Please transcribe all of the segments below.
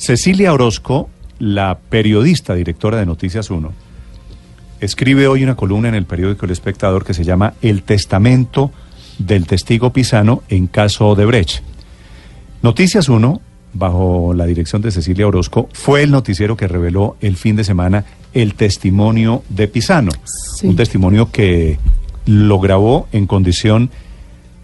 Cecilia Orozco, la periodista directora de Noticias 1, escribe hoy una columna en el periódico El Espectador que se llama El testamento del testigo Pisano en caso de Brecht. Noticias 1, bajo la dirección de Cecilia Orozco, fue el noticiero que reveló el fin de semana el testimonio de Pisano. Un testimonio que lo grabó en condición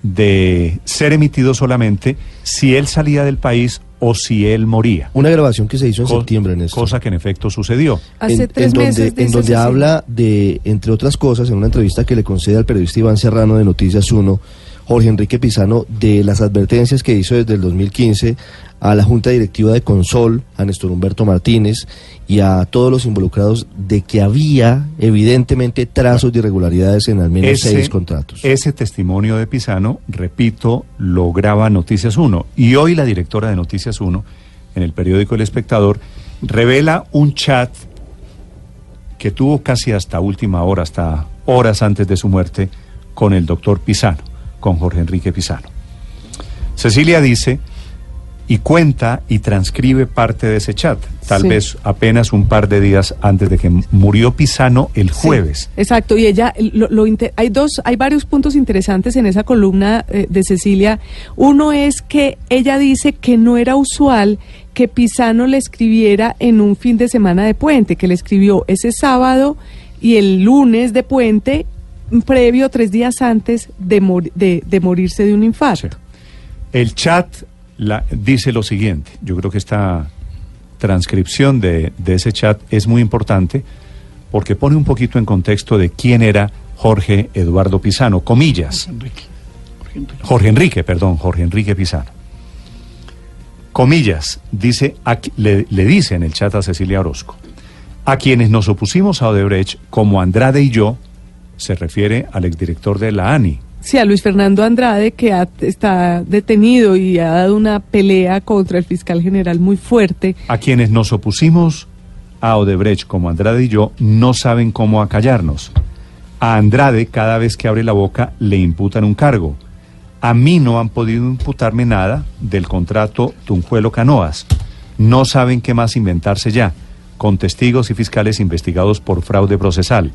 de ser emitido solamente si él salía del país o si él moría. Una grabación que se hizo en Co- septiembre en esto. Cosa que en efecto sucedió. Hace en, tres en donde, meses. en donde habla de, entre otras cosas, en una entrevista que le concede al periodista Iván Serrano de Noticias 1, Jorge Enrique Pisano, de las advertencias que hizo desde el 2015 a la Junta Directiva de Consol, a Néstor Humberto Martínez y a todos los involucrados de que había evidentemente trazos de irregularidades en al menos seis contratos. ese testimonio de Pisano, repito, lo graba Noticias 1. Y hoy la directora de Noticias 1, en el periódico El Espectador, revela un chat que tuvo casi hasta última hora, hasta horas antes de su muerte, con el doctor Pisano, con Jorge Enrique Pisano. Cecilia dice y cuenta y transcribe parte de ese chat, tal Sí. vez apenas un par de días antes de que murió Pisano el Sí, jueves. exacto, y ella, lo, lo inter- hay dos, hay varios puntos interesantes en esa columna eh, de Cecilia. Uno es que ella dice que no era usual que Pisano le escribiera en un fin de semana de puente, que le escribió ese sábado y el lunes de puente, previo tres días antes de, mor- de, de morirse de un infarto. Sí. El chat la- dice lo siguiente. Yo creo que esta transcripción de, de ese chat es muy importante porque pone un poquito en contexto de quién era Jorge Eduardo Pisano, comillas. Jorge Enrique, perdón, Jorge Enrique Pisano. Comillas, dice, aquí- le, le dice en el chat a Cecilia Orozco, a quienes nos opusimos a Odebrecht, como Andrade y yo, se refiere al exdirector de la ANI, Sí, a Luis Fernando Andrade, que ha- está detenido y ha dado una pelea contra el fiscal general muy fuerte. A quienes nos opusimos a Odebrecht, como Andrade y yo, no saben cómo acallarnos. A Andrade, cada vez que abre la boca, le imputan un cargo. A mí no han podido imputarme nada del contrato Tunjuelo Canoas. No saben qué más inventarse ya, con testigos y fiscales investigados por fraude procesal.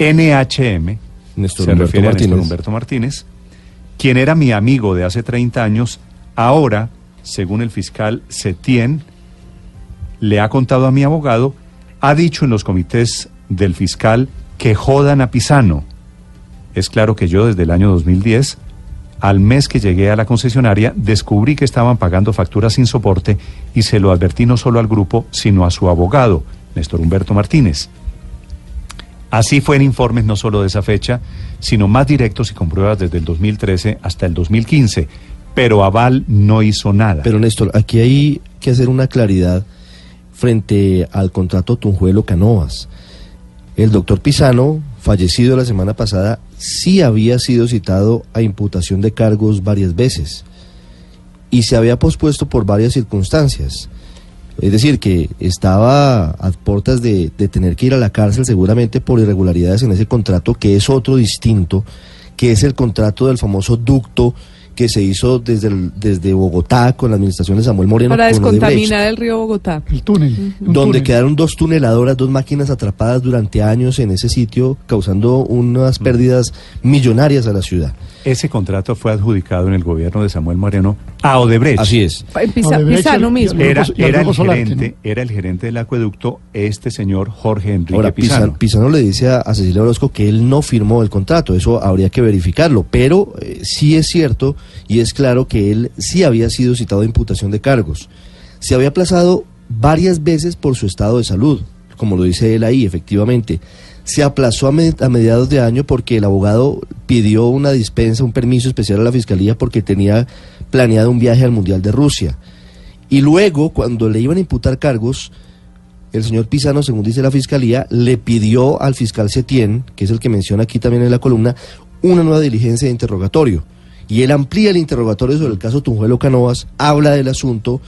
NHM, Néstor se Humberto refiere a Néstor Martínez. Humberto Martínez, quien era mi amigo de hace 30 años, ahora, según el fiscal Setien, le ha contado a mi abogado, ha dicho en los comités del fiscal que jodan a Pisano. Es claro que yo desde el año 2010, al mes que llegué a la concesionaria, descubrí que estaban pagando facturas sin soporte y se lo advertí no solo al grupo, sino a su abogado, Néstor Humberto Martínez. Así fue en informes no solo de esa fecha, sino más directos y con pruebas desde el 2013 hasta el 2015. Pero Aval no hizo nada. Pero Néstor, aquí hay que hacer una claridad frente al contrato Tunjuelo Canoas. El doctor Pisano, fallecido la semana pasada, sí había sido citado a imputación de cargos varias veces y se había pospuesto por varias circunstancias. Es decir, que estaba a puertas de, de tener que ir a la cárcel seguramente por irregularidades en ese contrato, que es otro distinto, que es el contrato del famoso ducto que se hizo desde, el- desde Bogotá con la administración de Samuel Moreno. para descontaminar el río Bogotá. El túnel. donde túnel. quedaron dos tuneladoras, dos máquinas atrapadas durante años en ese sitio, causando unas pérdidas millonarias a la ciudad. Ese contrato fue adjudicado en el gobierno de Samuel Moreno a Odebrecht. Así es. Pisa- Odebrecht, mismo. Era, el gerente, ¿no? era el gerente del acueducto, este señor Jorge Enrique Ahora, Pisano. Pisano. Pisano le dice a, a Cecilia Orozco que él no firmó el contrato, eso habría que verificarlo, pero eh, sí es cierto y es claro que él sí había sido citado a imputación de cargos. Se había aplazado varias veces por su estado de salud, como lo dice él ahí, efectivamente. Se aplazó a, me- a mediados de año porque el abogado pidió una dispensa, un permiso especial a la fiscalía porque tenía planeado un viaje al Mundial de Rusia. Y luego, cuando le iban a imputar cargos, el señor Pisano, según dice la fiscalía, le pidió al fiscal Setien, que es el que menciona aquí también en la columna, una nueva diligencia de interrogatorio. Y él amplía el interrogatorio sobre el caso Tunjuelo Canovas, habla del asunto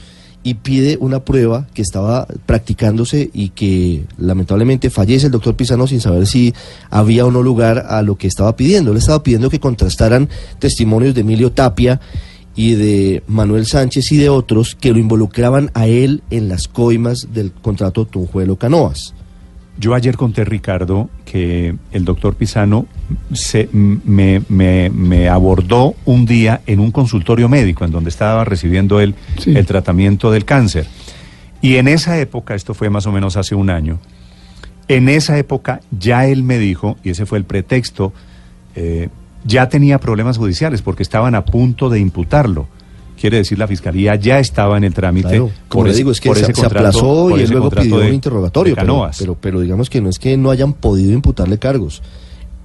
y pide una prueba que estaba practicándose y que lamentablemente fallece el doctor Pisano sin saber si había o no lugar a lo que estaba pidiendo. Él estaba pidiendo que contrastaran testimonios de Emilio Tapia y de Manuel Sánchez y de otros que lo involucraban a él en las coimas del contrato Tunjuelo Canoas. Yo ayer conté, Ricardo, que el doctor Pisano se, me, me, me, abordó un día en un consultorio médico en donde estaba recibiendo él sí. el tratamiento del cáncer. Y en esa época, esto fue más o menos hace un año, en esa época ya él me dijo, y ese fue el pretexto, eh, ya tenía problemas judiciales porque estaban a punto de imputarlo. Quiere decir, la fiscalía ya estaba en el trámite. Claro, como le digo, es que se, se, aplazó y él luego pidió de, un interrogatorio. Pero, pero, pero, digamos que no es que no hayan podido imputarle cargos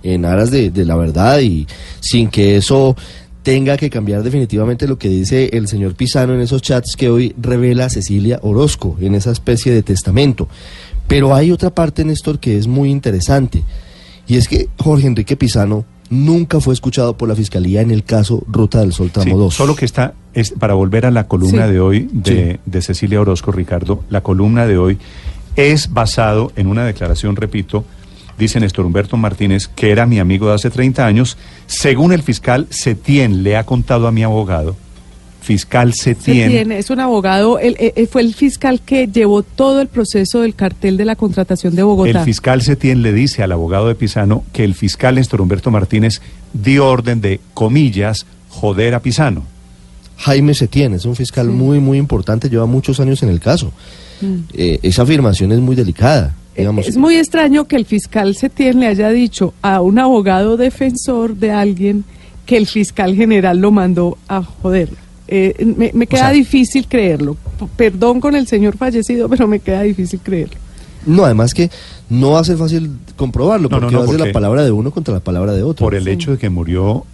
en aras de, de la verdad y sin que eso tenga que cambiar definitivamente lo que dice el señor Pisano en esos chats que hoy revela Cecilia Orozco, en esa especie de testamento. Pero hay otra parte, Néstor, que es muy interesante. Y es que Jorge Enrique Pisano nunca fue escuchado por la Fiscalía en el caso Ruta del Sol Tramo sí, 2. Solo que está, es, para volver a la columna Sí. de hoy de, Sí. de Cecilia Orozco, Ricardo, la columna de hoy es basado en una declaración, repito, dice Néstor Humberto Martínez, que era mi amigo de hace 30 años, según el fiscal Setien le ha contado a mi abogado, fiscal Setien, Setien es un abogado, él, eh, eh, fue el fiscal que llevó todo el proceso del cartel de la contratación de Bogotá. el fiscal Setien le dice al abogado de Pisano que el fiscal Néstor Humberto Martínez dio orden de, comillas, joder a Pisano. Jaime Setién es un fiscal Sí. muy, muy importante, lleva muchos años en el caso. Mm. Eh, esa afirmación es muy delicada. Digamos, Es muy extraño que el fiscal Setien le haya dicho a un abogado defensor de alguien que el fiscal general lo mandó a joderlo. Eh, me, me queda sea- difícil creerlo. P- Perdón con el señor fallecido, pero me queda difícil creerlo. No, además que no va a ser fácil comprobarlo, No, no, porque no, va a ser porque- la palabra de uno contra la palabra de otro. Por el hecho de que murió.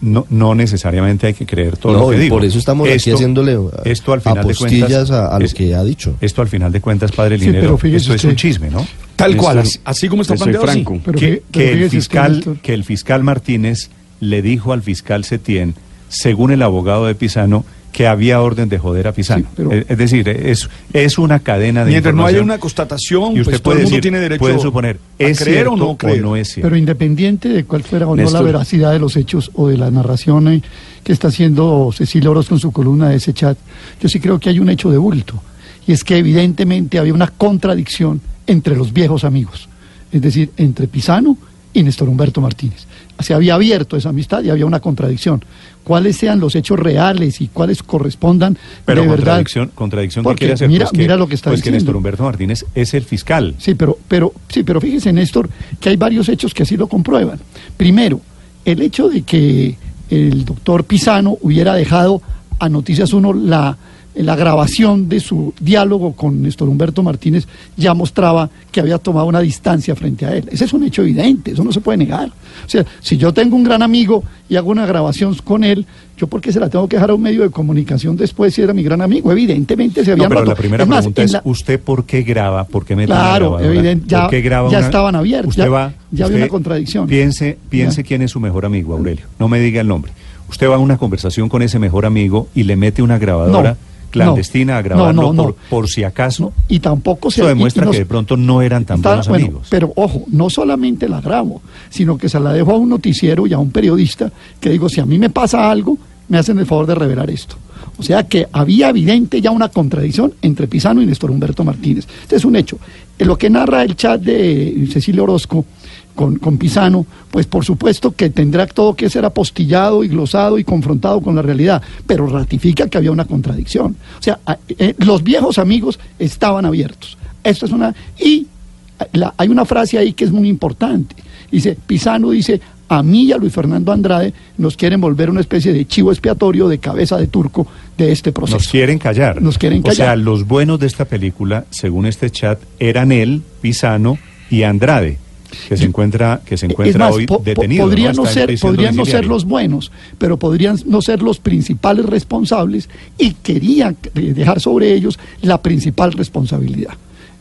No, no necesariamente hay que creer todo No, lo que y digo. por eso estamos aquí Esto- haciéndole uh, esto al final de cuentas a, a lo es- que ha dicho. Esto al final de cuentas, padre Sí, Linero, pero fíjese esto es un chisme, ¿no? Tal Esto- cual, así, así como está planteado, sí. franco. Pero que, el usted, fiscal, que el fiscal Martínez le dijo al fiscal Setien, según el abogado de Pisano, que había orden de joder a Pisano. Sí, pero- es, decir, es, es una cadena de Mientras no haya una constatación, y usted pues todo puede el mundo decir, tiene derecho puede suponer, a ¿es creer o no creer. no es cierto? Pero independiente de cuál fuera o no la veracidad de los hechos o de la narración eh, que está haciendo Cecilia Orozco en su columna de ese chat, yo sí creo que hay un hecho de bulto. Y es que evidentemente había una contradicción entre los viejos amigos. Es decir, entre Pisano y Néstor Humberto Martínez. Se había abierto esa amistad y había una contradicción. Cuáles sean los hechos reales y cuáles correspondan Pero de verdad. contradicción, contradicción ¿qué Porque quiere hacer? mira- pues que, lo que está pues que diciendo. Néstor Humberto Martínez es el fiscal. Sí, pero, pero, sí, pero fíjese, Néstor, que hay varios hechos que así lo comprueban. Primero, el hecho de que el doctor Pisano hubiera dejado a Noticias Uno la, la grabación de su diálogo con Néstor Humberto Martínez ya mostraba que había tomado una distancia frente a él. Ese es un hecho evidente, eso no se puede negar. O sea, si yo tengo un gran amigo y hago una grabación con él, ¿yo por qué se la tengo que dejar a un medio de comunicación después si era mi gran amigo? Evidentemente se No, habían pero roto. la primera Es más, pregunta es, la- ¿usted por qué graba? ¿Por qué mete Claro, evidente, ya- ¿Por qué graba ya una- estaban abiertos, Usted ya- va, ya había una contradicción. Piense, piense Ya. quién es su mejor amigo, Aurelio. No me diga el nombre. Usted va a una conversación con ese mejor amigo y le mete una grabadora No, clandestina a grabarlo no, no. Por, por si acaso. No, y tampoco se Eso demuestra y- y no que de pronto no eran tan Está- buenos bueno, amigos. Pero ojo, no solamente la grabo, sino que se la dejo a un noticiero y a un periodista que digo, si a mí me pasa algo, me hacen el favor de revelar esto. O sea que había evidente ya una contradicción entre Pisano y Néstor Humberto Martínez. Este es un hecho. En lo que narra el chat de Cecilia Orozco con, con Pisano, pues por supuesto que tendrá todo que ser apostillado y glosado y confrontado con la realidad, pero ratifica que había una contradicción. O sea, eh, los viejos amigos estaban abiertos. Esto es una... Y la- hay una frase ahí que es muy importante. Dice, Pisano dice, a mí y a Luis Fernando Andrade nos quieren volver una especie de chivo expiatorio, de cabeza de turco de este proceso. Nos quieren callar. Nos quieren O sea, callar. los buenos de esta película, según este chat, eran él, Pisano y Andrade. Que se encuentra que se Es encuentra más, hoy po- po- detenido. podrían ¿no? no, ser, podrían no ser los buenos, pero podrían no ser los principales responsables y querían eh, dejar sobre ellos la principal responsabilidad.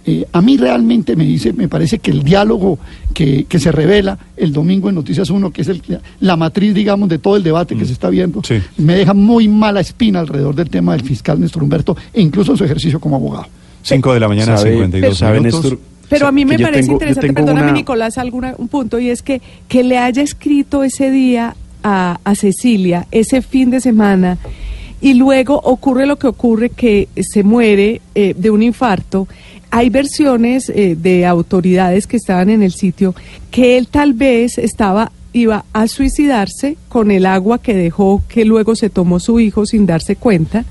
Eh, a mí realmente me dice, me parece que el diálogo que, que se revela el domingo en Noticias 1, que es el- la matriz, digamos, de todo el debate que se está viendo, Mm. Sí. me deja muy mala espina alrededor del tema del fiscal Néstor Humberto e incluso en su ejercicio como abogado. 5 de la mañana, Sabe- 52 sabe, minutos. Néstor, Pero a mí me parece tengo- interesante, perdóname una- Nicolás, alguna, un punto, y es que, que le haya escrito ese día a, a Cecilia, ese fin de semana, y luego ocurre lo que ocurre, que se muere eh, de un infarto. Hay versiones eh, de autoridades que estaban en el sitio que él tal vez estaba iba a suicidarse con el agua que dejó que luego se tomó su hijo sin darse cuenta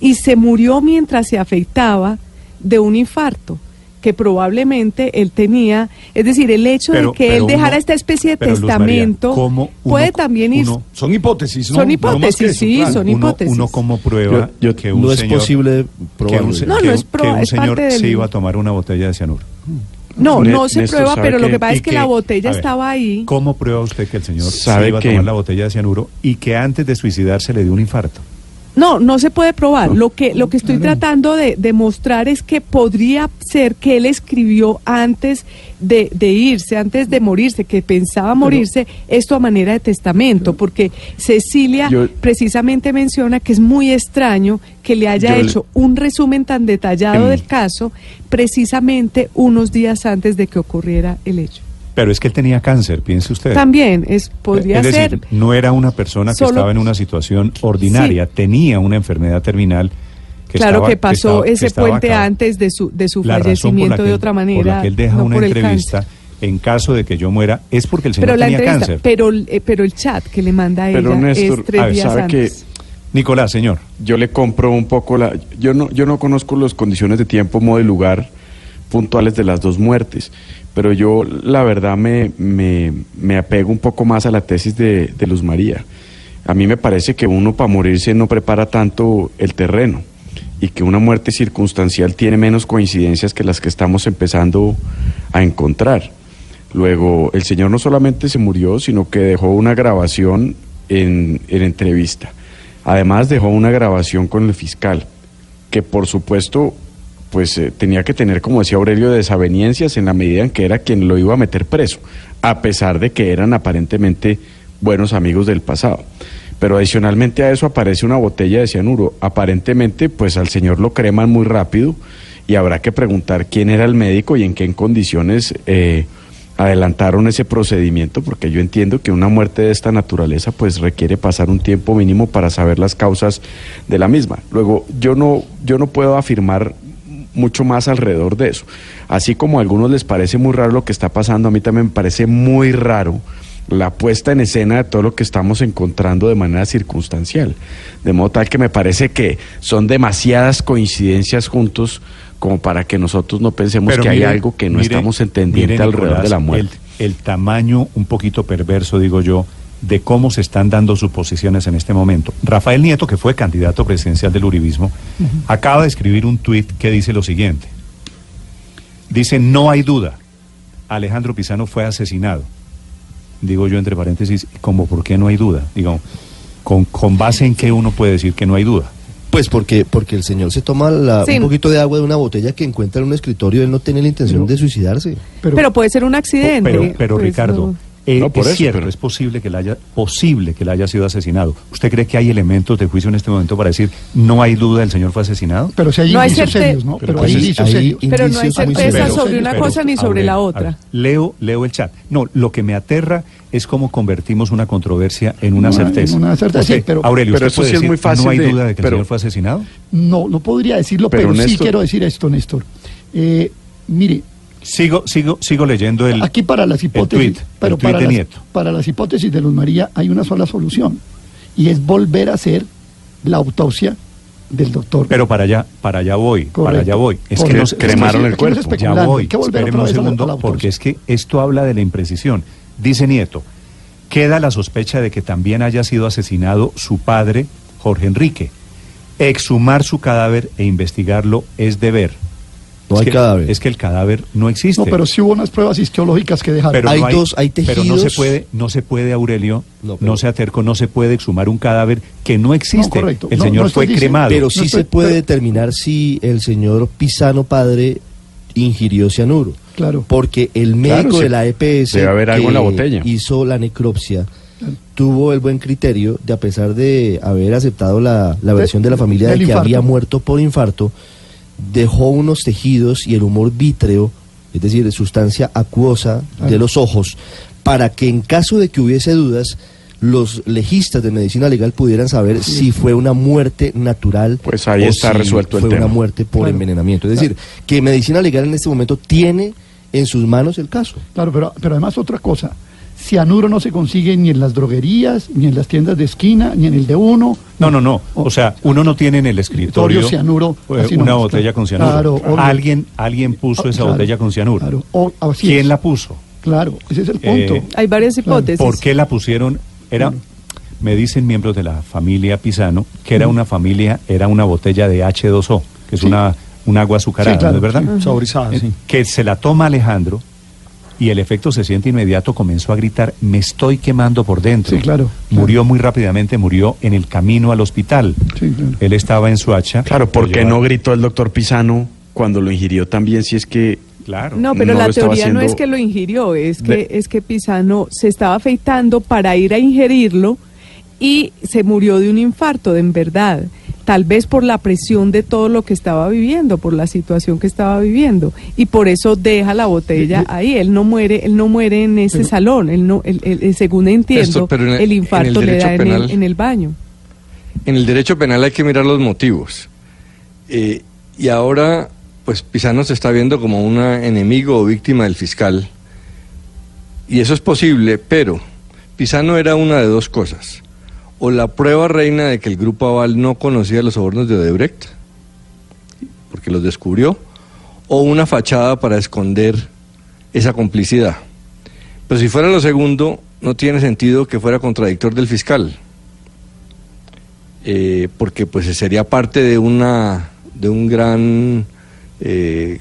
y se murió mientras se afeitaba de un infarto que probablemente él tenía, es decir, el hecho Pero- de que él dejara uno- esta especie de María, testamento ¿cómo uno- puede también ir uno- Son hipótesis, ¿no? Son hipótesis, que eso, sí, claro. son hipótesis. uno como prueba Yo- yo- que un no es señor, posible que un, no que es un- pro- que un es señor del- se iba a tomar una botella de cianuro. no, no se Néstor, prueba, ¿sabe pero lo que pasa es que, la botella ver, estaba ahí. ¿Cómo prueba usted que el señor ¿Sabe se iba a que- tomar la botella de cianuro y que antes de suicidarse le dio un infarto? No, no se puede probar. Lo que lo que estoy tratando de demostrar es que podría ser que él escribió antes de, de irse, antes de morirse, que pensaba morirse, esto a manera de testamento, porque Cecilia Yo- precisamente menciona que es muy extraño que le haya le- hecho un resumen tan detallado del caso precisamente unos días antes de que ocurriera el hecho. Pero es que él tenía cáncer, piense usted. También es podría es decir, ser no era una persona que Solo- estaba en una situación ordinaria, tenía una enfermedad terminal que claro estaba- que pasó estaba- que ese estaba puente acabada. antes de su de su La por fallecimiento de él- otra Por manera, la que él deja no una por entrevista, en caso de que yo muera, es porque el señor pero la tenía cáncer. pero eh, pero el chat que le manda a Pero, ella Néstor, es tres a ver, días ¿sabe que. Nicolás, señor. yo le compro un poco la yo no yo no conozco las condiciones de tiempo modo y lugar puntuales de las dos muertes pero yo la verdad me, me, me apego un poco más a la tesis de, Luz María. A mí me parece que uno para morirse no prepara tanto el terreno y que una muerte circunstancial tiene menos coincidencias que las que estamos empezando a encontrar. Luego el señor no solamente se murió sino que dejó una grabación en, en entrevista. Además dejó una grabación con el fiscal, que por supuesto pues eh, tenía que tener, como decía Aurelio, desaveniencias en la medida en que era quien lo iba a meter preso, a pesar de que eran aparentemente buenos amigos del pasado. Pero adicionalmente a eso aparece una botella de cianuro. Aparentemente, pues al señor lo creman muy rápido y habrá que preguntar quién era el médico y en qué condiciones eh, adelantaron ese procedimiento, porque yo entiendo que una muerte de esta naturaleza pues requiere pasar un tiempo mínimo para saber las causas de la misma. Luego, yo no, yo no puedo afirmar mucho más alrededor de eso. Así como a algunos les parece muy raro lo que está pasando, a mí también me parece muy raro la puesta en escena de todo lo que estamos encontrando de manera circunstancial. De modo tal que me parece que son demasiadas coincidencias juntos como para que nosotros no pensemos Pero que mire, hay algo que no mire, estamos entendiendo mire, alrededor Nicolás, de la muerte. El, el tamaño un poquito perverso, digo yo, de cómo se están dando sus posiciones en este momento. Rafael Nieto, que fue candidato presidencial del Uribismo, acaba de escribir un tuit que dice lo siguiente. Dice, no hay duda, Alejandro Pizano fue asesinado. Digo yo entre paréntesis, como por qué no hay duda? Digo, con, con base en qué uno puede decir que no hay duda. Pues porque, porque el señor se toma la- Sí. un poquito de agua de una botella que encuentra en un escritorio, él no tiene la intención de suicidarse. Pero, puede ser un accidente. Pero, pero pues, Ricardo, no. Eh, No, por es eso, cierto, pero- es posible que, le haya, posible que le haya sido asesinado. ¿Usted cree que hay elementos de juicio en este momento para decir no hay duda el señor fue asesinado? Pero si hay No hay indicios certe- serios, ¿no? Pero Pero, pues hay indicios hay serios. Pero no hay certeza sobre una Pero, cosa ni sobre ver, la otra. ver, leo, leo el chat. No, lo que me aterra es cómo convertimos una controversia en una Una- certeza. en una certeza, Usted, sí, pero- Aurelio, pero ¿usted eso sí es muy fácil no hay de- duda de que pero- el señor fue asesinado? No, no podría decirlo, Pero, pero, sí Néstor- quiero decir esto, Néstor. Eh, mire, Sigo, sigo, sigo leyendo el. aquí para las hipótesis, pero para las, Nieto. para las hipótesis de Luz María hay una sola solución y es volver a hacer la autopsia del doctor. Pero para allá, para allá voy, para allá voy. Es que Correcto. no se- cremaron el cuerpo. Ya voy, un segundo, porque es que esto habla de la imprecisión. Dice Nieto, queda la sospecha de que también haya sido asesinado su padre, Jorge Enrique. Exhumar su cadáver e investigarlo es deber. No es hay que, cadáver. Es que el cadáver no existe. No, pero sí hubo unas pruebas histológicas que dejaron. Pero Hay no dos- hay Pero no se tejidos. puede, no se puede, Aurelio, No, se acercó, no se puede exhumar un cadáver que no existe. No, correcto. El No, señor fue diciendo- cremado. Pero sí No estoy- se puede pero- determinar si el señor Pisano padre ingirió cianuro. Claro. Porque el médico Claro, de la EPS Debe haber algo en la botella. hizo la necropsia tuvo el buen criterio de a pesar de haber aceptado la, la versión de la familia de que infarto. había muerto por infarto, dejó unos tejidos y el humor vítreo, es decir, sustancia acuosa Claro. de los ojos, para que en caso de que hubiese dudas, los legistas de medicina legal pudieran saber si fue una muerte natural Pues ahí o está si resuelto el fue tema. una muerte por Claro. envenenamiento. Es decir, que medicina legal en este momento tiene en sus manos el caso. Claro, pero, pero además otra cosa. Cianuro no se consigue ni en las droguerías, ni en las tiendas de esquina, ni en el de uno. No, no, no. O sea, uno no tiene en el escritorio cianuro, eh, así una nomás, botella con cianuro. Claro, alguien, alguien puso Ah, esa claro, botella con cianuro. claro, o- así ¿Quién es. la puso? Claro, ese es el Eh, punto. Hay varias hipótesis. ¿Por qué la pusieron? Era, me dicen miembros de la familia Pisano que era una familia, era una botella de H2O, que es Sí. una, un agua azucarada, Sí, claro, ¿no es verdad? sí. Saborizada, Eh, sí. Que se la toma Alejandro y el efecto se siente inmediato, comenzó a gritar, me estoy quemando por dentro. Sí, claro, Murió muy rápidamente, murió en el camino al hospital. Sí, claro. Él estaba en su hacha. Claro, ¿por lo qué llevaron- no gritó el doctor Pisano cuando lo ingirió también si es que Claro. No, pero no la teoría no es que lo ingirió, es que, De- es que Pisano se estaba afeitando para ir a ingerirlo y se murió de un infarto, de en verdad. Tal vez por la presión de todo lo que estaba viviendo, por la situación que estaba viviendo. Y por eso deja la botella ahí. Él no muere, él no muere en ese Pero- salón. Él no, él- él- según entiendo, Esto, en el- el en infarto el le da en el, en el baño. En el derecho penal hay que mirar los motivos. Eh, y ahora, pues Pisano se está viendo como un enemigo o víctima del fiscal. Y eso es posible, pero Pisano era una de dos cosas. O la prueba reina de que el grupo Aval no conocía los sobornos de Odebrecht, porque los descubrió, o una fachada para esconder esa complicidad. Pero si fuera lo segundo, no tiene sentido que fuera contradictor del fiscal eh, porque pues sería parte de una de un gran eh,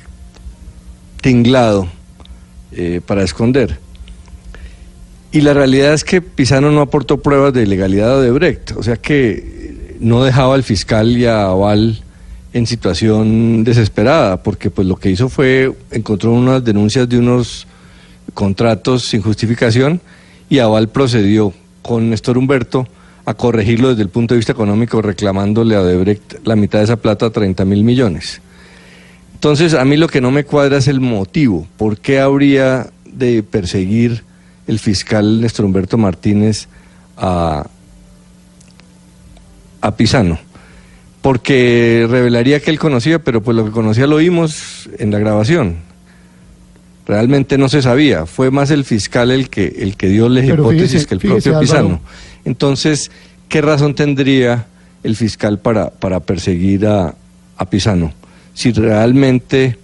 tinglado eh, para esconder. Y la realidad es que Pisano no aportó pruebas de ilegalidad de Brecht, o sea que eh, no dejaba al fiscal y a Aval en situación desesperada, porque pues lo que hizo fue encontró unas denuncias de unos contratos sin justificación y Aval procedió con Néstor Humberto a corregirlo desde el punto de vista económico, reclamándole a Odebrecht la mitad de esa plata, 30 mil millones. Entonces, a mí lo que no me cuadra es el motivo. ¿Por qué habría de perseguir el fiscal Néstor Humberto Martínez a, a Pisano? Porque revelaría que él conocía, pero pues lo que conocía lo oímos en la grabación. Realmente no se sabía, fue más el fiscal el que, el que dio la Pero hipótesis fíjese- que el fíjese, propio Álvaro. Pisano. Entonces, ¿qué razón tendría el fiscal para, para perseguir a, a Pisano? Si realmente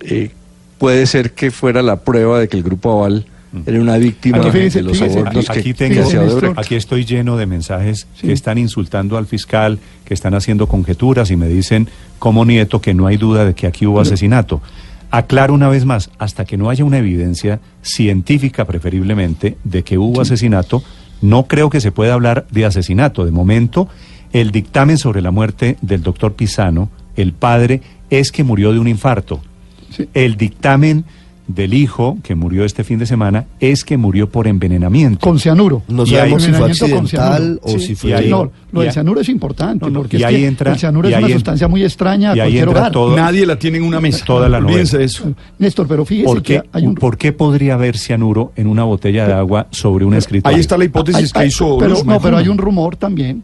eh, puede ser que fuera la prueba de que el grupo Aval era una víctima Aquí, fíjese, de los fíjese, sobornos Aquí, que, que Néstor. Estoy lleno de mensajes Sí. que están insultando al fiscal, que están haciendo conjeturas y me dicen, como nieto, que no hay duda de que aquí hubo asesinato. Aclaro una vez más, hasta que no haya una evidencia científica preferiblemente de que hubo asesinato, no creo que se pueda hablar de asesinato. De momento, el dictamen sobre la muerte del doctor Pisano, el padre, es que murió de un infarto. Sí. El dictamen del hijo, que murió este fin de semana, es que murió por envenenamiento. Con cianuro. No sabemos si fue accidental o Sí, si fue... ahí- no, lo del cianuro es importante, No, no, porque y es ahí que entra- el cianuro y es ahí una entra- sustancia muy extraña a y ahí cualquier hogar. todo- Nadie la tiene en una mesa. Toda la novela. eso. Néstor, pero fíjese ¿Por qué, que hay un... ¿Por qué podría haber cianuro en una botella de agua sobre un escritorio? Ahí está la hipótesis Hay- que hizo pero, no, pero hay un rumor también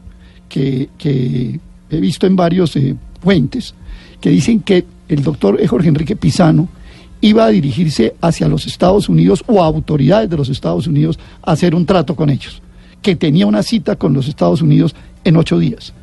que, que he visto en varios eh, fuentes que dicen que el doctor Jorge Enrique Pisano iba a dirigirse hacia los Estados Unidos o a autoridades de los Estados Unidos a hacer un trato con ellos, que tenía una cita con los Estados Unidos en ocho días.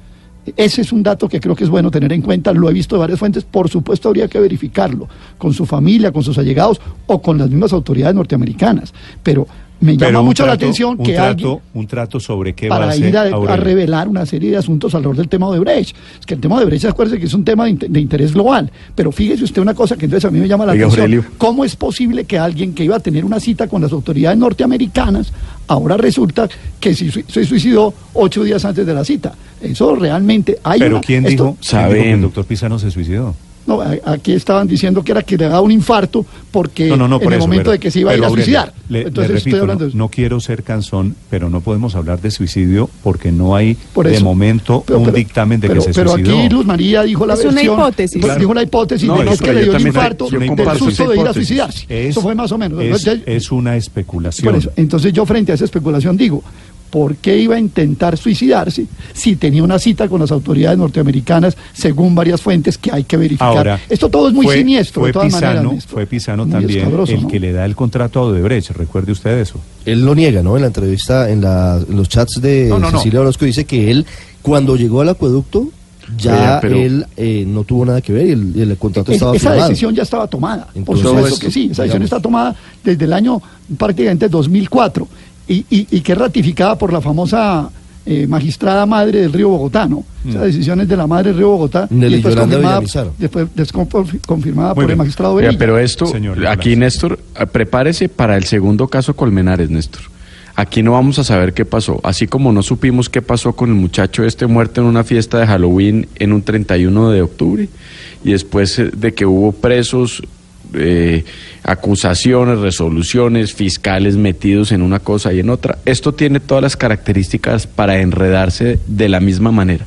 Ese es un dato que creo que es bueno tener en cuenta, lo he visto de varias fuentes, por supuesto habría que verificarlo con su familia, con sus allegados o con las mismas autoridades norteamericanas, pero me Pero llama mucho la atención que trato, alguien un trato sobre qué para base, ir a, a Aurelio? revelar una serie de asuntos alrededor del tema de Brecht. Es que el tema de Brecht, acuérdese que es un tema de, inte- de interés global. Pero fíjese usted una cosa que entonces a mí me llama la Oiga, atención. Aurelio. ¿Cómo es posible que alguien que iba a tener una cita con las autoridades norteamericanas, ahora resulta que se, se suicidó ocho días antes de la cita? Eso realmente hay Pero una- ¿quién esto- dijo, quién dijo que el doctor Pisano se suicidó? No, aquí estaban diciendo que era que le daba un infarto porque No, no, no, en el eso, momento pero- de que se iba a ir pero, a Aurelio, suicidar. Le, le Entonces repito, estoy hablando no, de eso. no quiero ser cansón, pero no podemos hablar de suicidio porque no hay Por de momento Pero- un pero- dictamen de pero, que se pero suicidó. aquí Luz María dijo la Es una hipótesis. pues, Dijo la hipótesis No, de que no, es que pero le yo dio también- infarto del susto de ir a suicidarse. Es- Eso fue más o menos. Es, una por especulación. eso, entonces yo frente a esa especulación digo, ¿por qué iba a intentar suicidarse si tenía una cita con las autoridades norteamericanas según varias fuentes que hay que verificar? Ahora, Esto todo es muy fue- siniestro, Fue de todas Pisano, maneras. Fue Pisano también escabroso, el ¿no? que le da el contrato a Odebrecht. Recuerde usted eso. Él lo niega, ¿no? En la entrevista, en, la- en los chats de No, no. Cecilia Orozco, dice que él, cuando llegó al acueducto, ya pero- él eh, no tuvo nada que ver y el, contrato Es- estaba esa firmado. decisión ya estaba tomada. Por Entonces, supuesto esto, que sí, esa decisión está tomada desde el año prácticamente 2004 y, y, y que es ratificada por la famosa eh, magistrada madre del río Bogotá, ¿no? Esa decisión es de la madre del río Bogotá y después confirmada, después, desconf- confirmada por el magistrado Berilla. pero esto, Señor aquí Néstor, eh, prepárese para el segundo caso Colmenares, Néstor. Aquí no vamos a saber qué pasó. Así como no supimos qué pasó con el muchacho este muerto en una fiesta de Halloween en un 31 de octubre, y después eh, de que hubo presos, eh, acusaciones, resoluciones, fiscales metidos en una cosa y en otra. Esto tiene todas las características para enredarse de la misma manera.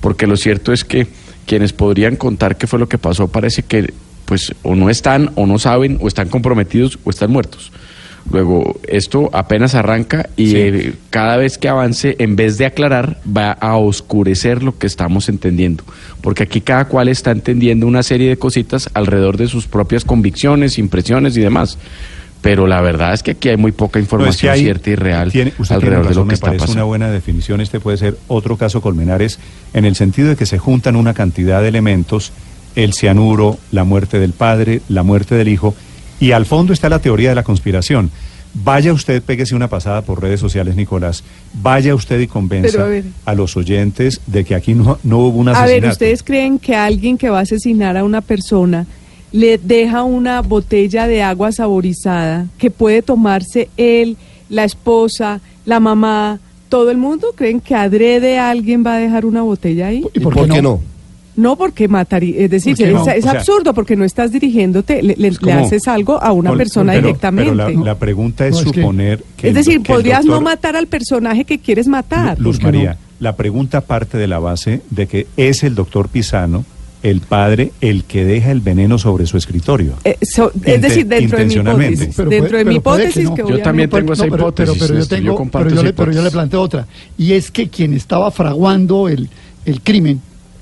Porque lo cierto es que quienes podrían contar qué fue lo que pasó parece que pues o no están o no saben o están comprometidos o están muertos. Luego, esto apenas arranca y Sí. eh, cada vez que avance, en vez de aclarar, va a oscurecer lo que estamos entendiendo. Porque aquí cada cual está entendiendo una serie de cositas alrededor de sus propias convicciones, impresiones y demás. Pero la verdad es que aquí hay muy poca No, es que información cierta y real tiene- usted tiene alrededor de lo que me está parece una buena definición. Este puede ser otro caso Colmenares en el sentido de que se juntan una cantidad de elementos, el cianuro, la muerte del padre, la muerte del hijo, y al fondo está la teoría de la conspiración. Vaya usted, péguese una pasada por redes sociales, Nicolás. Vaya usted y convenza a ver. a los oyentes de que aquí no, no hubo un A asesinato. ver, ¿ustedes creen que alguien que va a asesinar a una persona le deja una botella de agua saborizada que puede tomarse él, la esposa, la mamá, todo el mundo? ¿Creen que adrede alguien va a dejar una botella ahí? ¿Y ¿Y por, qué no? No, porque mataría, es decir, ¿Por qué es, no? es O sea- absurdo porque no estás dirigiéndote, le, le- le como- haces algo a una persona pero- directamente. Pero la, la pregunta es No, es que- suponer que... es decir, que podrías no matar al personaje que quieres matar. Luz ¿Por qué no? María, la pregunta parte de la base de que es el doctor Pisano, el padre, el que deja el veneno sobre su escritorio. Eh, so- es decir, dentro de mi intencionalmente. hipótesis, Pero dentro puede- de mi puede que hipótesis no. que, Yo voy a- también No, tengo esa no, pero- hipótesis, Pero, pero yo tengo, pero yo, le, pero yo le hipótesis. planteo otra. Y es que quien estaba fraguando el, el crimen,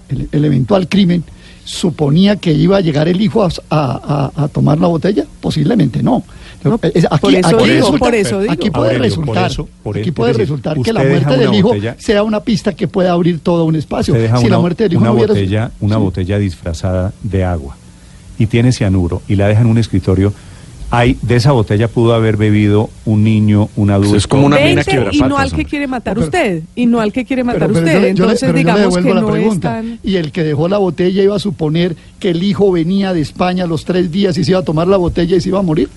el, el eventual crimen, suponía que iba a llegar el hijo a, a- a- a tomar la botella. Posiblemente no. No, Es- aquí, por eso aquí digo, resulta- por eso digo. aquí puede Aurelio, por resultar, eso- por aquí puede decir, resultar que la muerte del hijo botella- sea una pista que pueda abrir todo un espacio. Deja si una, la muerte del hijo una no hubiera botella, una Sí. botella disfrazada de agua y tiene cianuro y la deja en un escritorio. Hay, de esa botella pudo haber bebido un niño, un adulto. es como una mina y no al que quiere matar pero- usted y no al que quiere matar Pero- pero usted yo entonces pero yo le digamos que la no es pregunta. tan Y el que dejó la botella iba a suponer que el hijo venía de España a los tres días y se iba a tomar la botella y se iba a morir.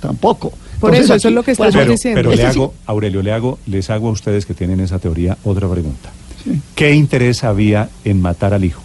Tampoco. Por eso, eso es lo que estamos pero, diciendo. pero le hago, Aurelio, le hago, les hago a ustedes que tienen esa teoría otra pregunta. ¿Qué interés había en matar al hijo?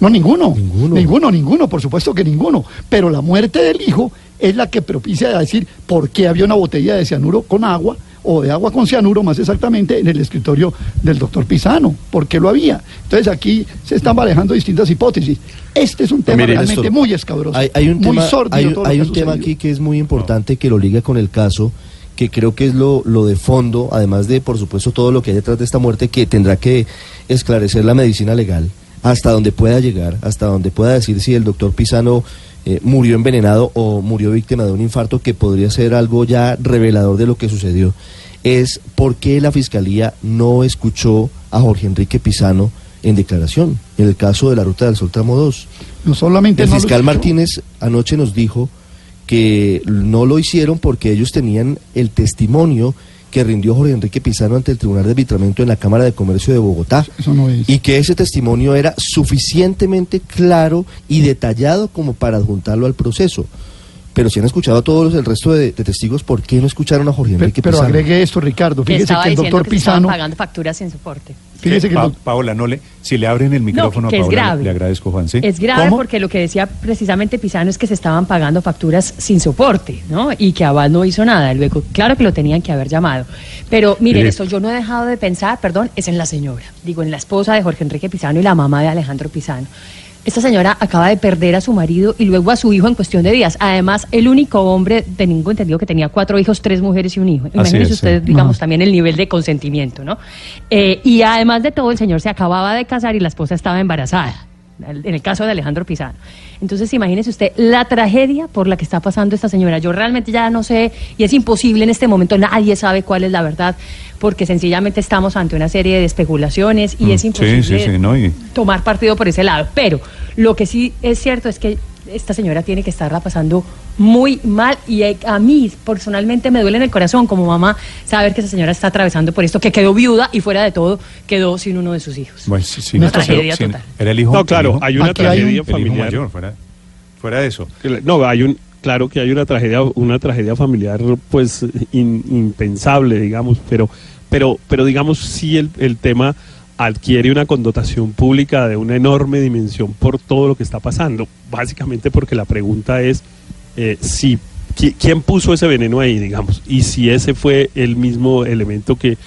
No, ninguno. Ninguno. Ninguno, ninguno, por supuesto que ninguno. Pero la muerte del hijo es la que propicia a decir por qué había una botella de cianuro con agua o de agua con cianuro, más exactamente, en el escritorio del doctor Pisano. ¿Por qué lo había? Entonces aquí se están manejando distintas hipótesis. Este es un tema realmente Néstor, muy escabroso. Hay, hay un muy tema, hay, todo hay un tema aquí que es muy importante que lo liga con el caso, que creo que es lo, lo de fondo, además de, por supuesto, todo lo que hay detrás de esta muerte, que tendrá que esclarecer la medicina legal hasta donde pueda llegar, hasta donde pueda decir si el doctor Pisano eh, murió envenenado o murió víctima de un infarto, que podría ser algo ya revelador de lo que sucedió, es por qué la Fiscalía no escuchó a Jorge Enrique Pisano en declaración, en el caso de la Ruta del Sol Tramo 2. No solamente El no fiscal Martínez anoche nos dijo que no lo hicieron porque ellos tenían el testimonio que rindió Jorge Enrique Pizano ante el Tribunal de Arbitramiento en la Cámara de Comercio de Bogotá. Eso no es. Y que ese testimonio era suficientemente claro y detallado como para adjuntarlo al proceso. Pero si han escuchado a todos los, el resto de, de testigos, ¿por qué no escucharon a Jorge Enrique Pero Pizano? agregue esto, Ricardo. Que Fíjese que el doctor que se estaban Pisano. pagando facturas sin soporte. Fíjese que el Pa- Paola, no le, si le abren el micrófono que a es Paola, grave. le agradezco, Juan. ¿sí? Es grave ¿Cómo? porque lo que decía precisamente Pisano es que se estaban pagando facturas sin soporte, ¿no? Y que Abad no hizo nada. Luego, claro que lo tenían que haber llamado. Pero miren, Mire. esto yo no he dejado de pensar, perdón, es en la señora. Digo, en la esposa de Jorge Enrique Pisano y la mamá de Alejandro Pisano. Esta señora acaba de perder a su marido y luego a su hijo en cuestión de días. Además, el único hombre, tengo entendido que tenía cuatro hijos, tres mujeres y un hijo. Imagínense es, sí. ustedes, digamos, también el nivel de consentimiento, ¿no? Eh, y además de todo, el señor se acababa de casar y la esposa estaba embarazada. En el caso de Alejandro Pizano. Entonces, imagínese usted la tragedia por la que está pasando esta señora. Yo realmente ya no sé, y es imposible en este momento, nadie sabe cuál es la verdad, porque sencillamente estamos ante una serie de especulaciones y Mm, es sí, imposible sí, sí, ¿no? Y- tomar partido por ese lado. Pero lo que sí es cierto es que esta señora tiene que estarla pasando muy mal y eh, a mí personalmente me duele en el corazón como mamá saber que esa señora está atravesando por esto, que quedó viuda y fuera de todo quedó sin uno de sus hijos. Bueno, sí, sí, Una tragedia total. Era el hijo. No, claro, hijo- hay una Aquí hay un- tragedia el hijo familiar. mayor, fuera, fuera de eso. No, hay un, claro que hay una tragedia, una tragedia familiar, pues in- impensable, digamos, pero, pero, pero digamos sí el, el tema adquiere una connotación pública de una enorme dimensión por todo lo que está pasando, básicamente porque la pregunta es eh, si qui- quién puso ese veneno ahí, digamos, y si ese fue el mismo elemento que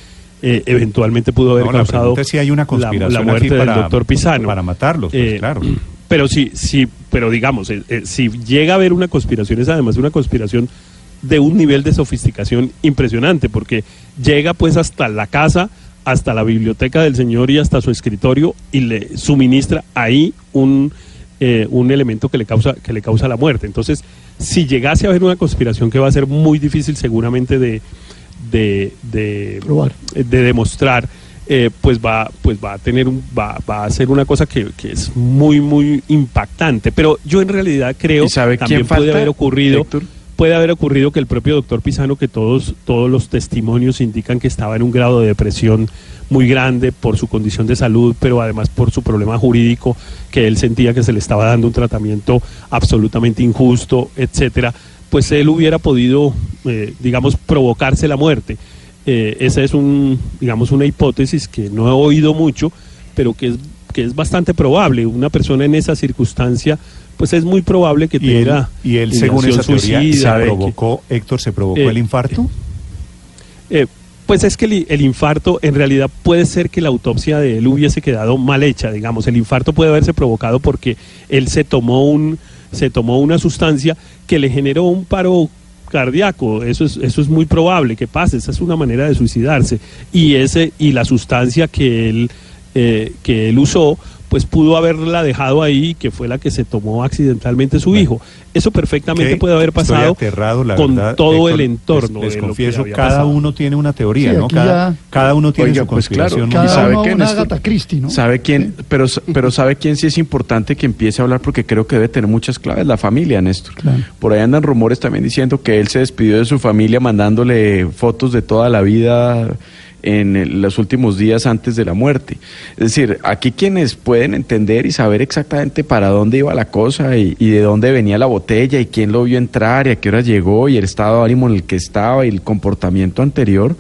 eh, eventualmente pudo haber No, la causado es si hay una la- conspiración la, muerte para, del doctor Pisano para matarlos, pues, Eh, claro. Pero sí, sí, pero digamos, eh, si llega a haber una conspiración, es además una conspiración de un nivel de sofisticación impresionante, porque llega pues hasta la casa, hasta la biblioteca del señor y hasta su escritorio y le suministra ahí un, eh, un elemento que le causa que le causa la muerte. Entonces, si llegase a haber una conspiración que va a ser muy difícil seguramente de de, de, Probar. de demostrar, eh, pues va pues va a tener un, va, va a ser una cosa que, que es muy muy impactante. Pero yo en realidad creo ¿Y sabe también quién puede falta, haber ocurrido Héctor? Puede haber ocurrido que el propio doctor Pisano, que todos, todos los testimonios indican que estaba en un grado de depresión muy grande por su condición de salud, pero además por su problema jurídico, que él sentía que se le estaba dando un tratamiento absolutamente injusto, etcétera, pues él hubiera podido, eh, digamos, provocarse la muerte. Eh, esa es un, digamos, una hipótesis que no he oído mucho, pero que es, que es bastante probable. Una persona en esa circunstancia, pues es muy probable que Y él, y él según esa teoría, suicida, ¿se provocó, Héctor, ¿se provocó Eh, el infarto? Eh, pues es que el, el infarto en realidad puede ser que la autopsia de él hubiese quedado mal hecha, digamos. El infarto puede haberse provocado porque él se tomó un se tomó una sustancia que le generó un paro cardíaco. Eso es eso es muy probable que pase. Esa es una manera de suicidarse y ese y la sustancia que él eh, que él usó pues pudo haberla dejado ahí, que fue la que se tomó accidentalmente su hijo. Eso perfectamente puede haber pasado aterrado, la con verdad, todo Héctor, el entorno. Les, confieso, cada pasado. uno tiene una teoría, Sí, ¿no? Cada, ya- cada uno tiene Oiga, su pues claro. Cada. ¿sabe uno qué, una? Agatha Christie, ¿no? ¿Sabe quién? Pero, pero ¿sabe quién sí es importante que empiece a hablar? Porque creo que debe tener muchas claves. La familia, Néstor. Claro. Por ahí andan rumores también diciendo que él se despidió de su familia mandándole fotos de toda la vida en los últimos días antes de la muerte. Es decir, aquí quienes pueden entender y saber exactamente para dónde iba la cosa y, y de dónde venía la botella y quién lo vio entrar y a qué hora llegó y el estado de ánimo en el que estaba y el comportamiento anterior,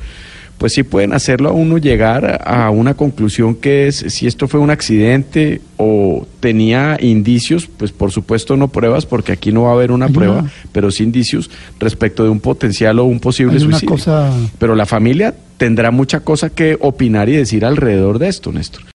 pues sí pueden hacerlo a uno llegar a una conclusión que es si esto fue un accidente o tenía indicios, pues por supuesto no pruebas porque aquí no va a haber una prueba, una- pero sí indicios respecto de un potencial o un posible suicidio. cosa Pero la familia tendrá mucha cosa que opinar y decir alrededor de esto, Néstor.